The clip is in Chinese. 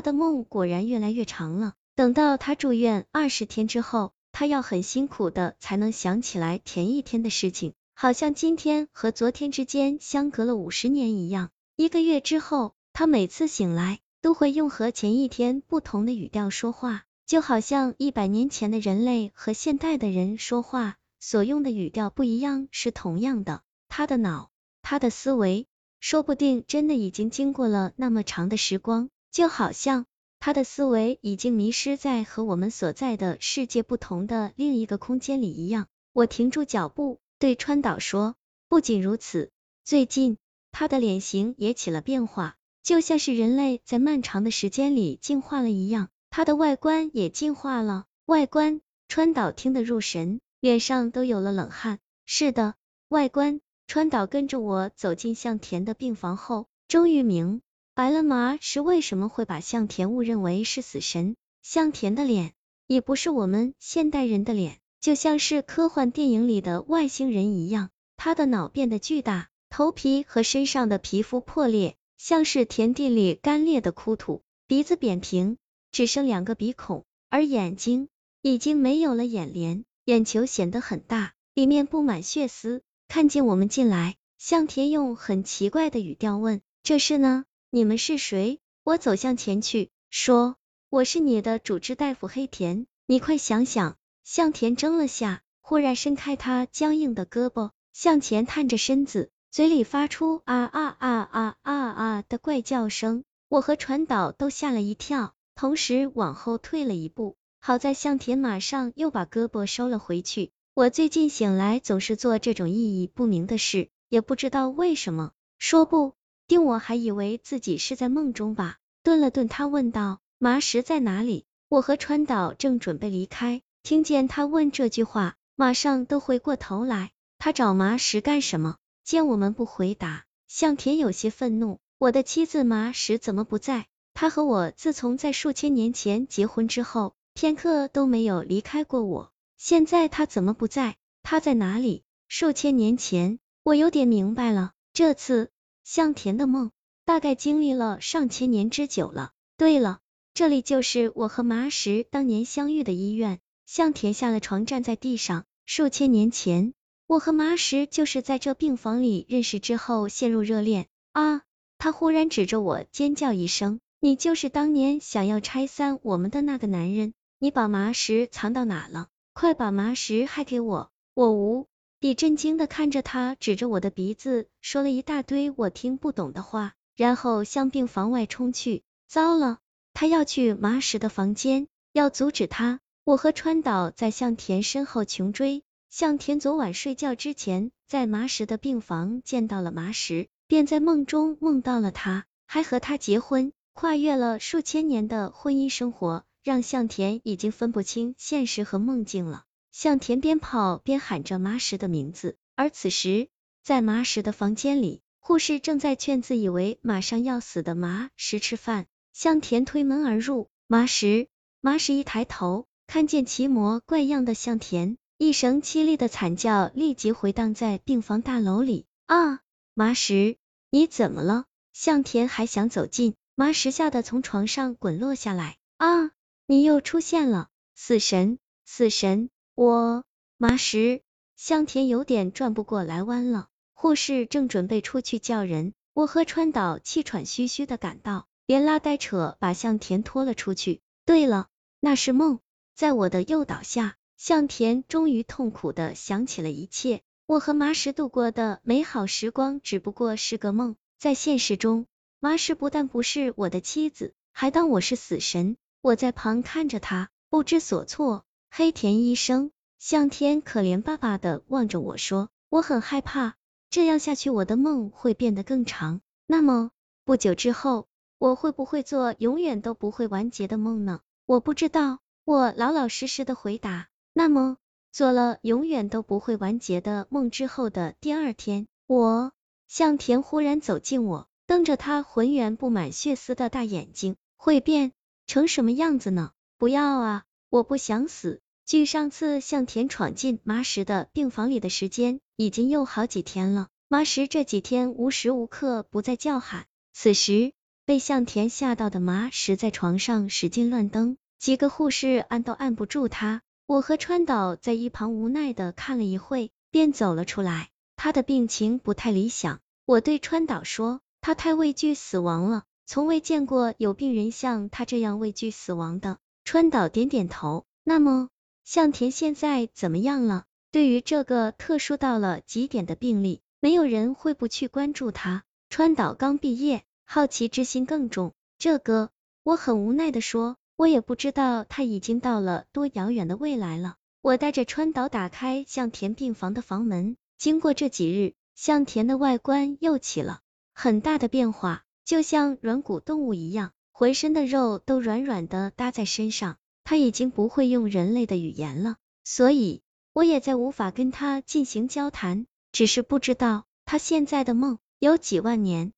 他的梦果然越来越长了。等到他住院二十天之后，他要很辛苦的才能想起来前一天的事情，好像今天和昨天之间相隔了五十年一样。一个月之后，他每次醒来都会用和前一天不同的语调说话，就好像一百年前的人类和现代的人说话所用的语调不一样是同样的。他的脑，他的思维，说不定真的已经经过了那么长的时光，就好像。他的思维已经迷失在和我们所在的世界不同的另一个空间里一样。我停住脚步，对川岛说：“不仅如此，最近他的脸型也起了变化，就像是人类在漫长的时间里进化了一样。他的外观也进化了。外观？”川岛听得入神，脸上都有了冷汗。是的，外观。川岛跟着我走进向田的病房后，终于明。白了麻是为什么会把向田误认为是死神？向田的脸也不是我们现代人的脸，就像是科幻电影里的外星人一样。他的脑变得巨大，头皮和身上的皮肤破裂，像是田地里干裂的枯土。鼻子扁平，只剩两个鼻孔，而眼睛已经没有了眼帘，眼球显得很大，里面布满血丝。看见我们进来，向田用很奇怪的语调问：“这是呢？”你们是谁？我走向前去，说：“我是你的主治大夫黑田。你快想想。”向田怔了下，忽然伸开他僵硬的胳膊，向前探着身子，嘴里发出啊啊啊啊啊啊的怪叫声。我和传导都吓了一跳，同时往后退了一步。好在向田马上又把胳膊收了回去。我最近醒来总是做这种意义不明的事，也不知道为什么。说不。定我还以为自己是在梦中吧。顿了顿，他问道：“麻石在哪里？”我和川岛正准备离开，听见他问这句话，马上都回过头来。他找麻石干什么？见我们不回答，向田有些愤怒。我的妻子麻石怎么不在？他和我自从在数千年前结婚之后，片刻都没有离开过我。现在他怎么不在？他在哪里？数千年前，我有点明白了。这次。向田的梦大概经历了上千年之久了。对了，这里就是我和麻石当年相遇的医院。向田下了床，站在地上。数千年前，我和麻石就是在这病房里认识之后陷入热恋。啊！他忽然指着我尖叫一声：“你就是当年想要拆散我们的那个男人！你把麻石藏到哪了？快把麻石还给我！”我无。你震惊的看着他，指着我的鼻子说了一大堆我听不懂的话，然后向病房外冲去。糟了，他要去麻石的房间，要阻止他。我和川岛在向田身后穷追。向田昨晚睡觉之前，在麻石的病房见到了麻石，便在梦中梦到了他，还和他结婚。跨越了数千年的婚姻生活，让向田已经分不清现实和梦境了。向田边跑边喊着麻石的名字，而此时在麻石的房间里，护士正在劝自以为马上要死的麻石吃饭。向田推门而入，麻石，麻石一抬头，看见奇模怪样的向田，一声凄厉的惨叫立即回荡在病房大楼里。啊，麻石，你怎么了？向田还想走近，麻石吓得从床上滚落下来。啊，你又出现了，死神，死神！我麻石向田有点转不过来弯了，护士正准备出去叫人，我和川岛气喘吁吁的赶到，连拉带扯把向田拖了出去。对了，那是梦，在我的诱导下，向田终于痛苦的想起了一切，我和麻石度过的美好时光只不过是个梦，在现实中，麻石不但不是我的妻子，还当我是死神，我在旁看着他，不知所措。黑田医生，向天可怜巴巴的望着我说：“我很害怕，这样下去我的梦会变得更长。那么不久之后，我会不会做永远都不会完结的梦呢？我不知道。”我老老实实的回答。那么，做了永远都不会完结的梦之后的第二天，我向田忽然走近我，瞪着他浑圆布满血丝的大眼睛，会变成什么样子呢？不要啊！我不想死。距上次向田闯进麻石的病房里的时间，已经又好几天了。麻石这几天无时无刻不在叫喊。此时，被向田吓到的麻石在床上使劲乱蹬，几个护士按都按不住他。我和川岛在一旁无奈的看了一会，便走了出来。他的病情不太理想，我对川岛说，他太畏惧死亡了，从未见过有病人像他这样畏惧死亡的。川岛点点头。那么，向田现在怎么样了？对于这个特殊到了极点的病例，没有人会不去关注他。川岛刚毕业。好奇之心更重，这个我很无奈的说，我也不知道他已经到了多遥远的未来了。我带着川岛打开向田病房的房门，经过这几日，向田的外观又起了很大的变化，就像软骨动物一样，浑身的肉都软软的搭在身上。他已经不会用人类的语言了，所以我也再无法跟他进行交谈。只是不知道他现在的梦有几万年。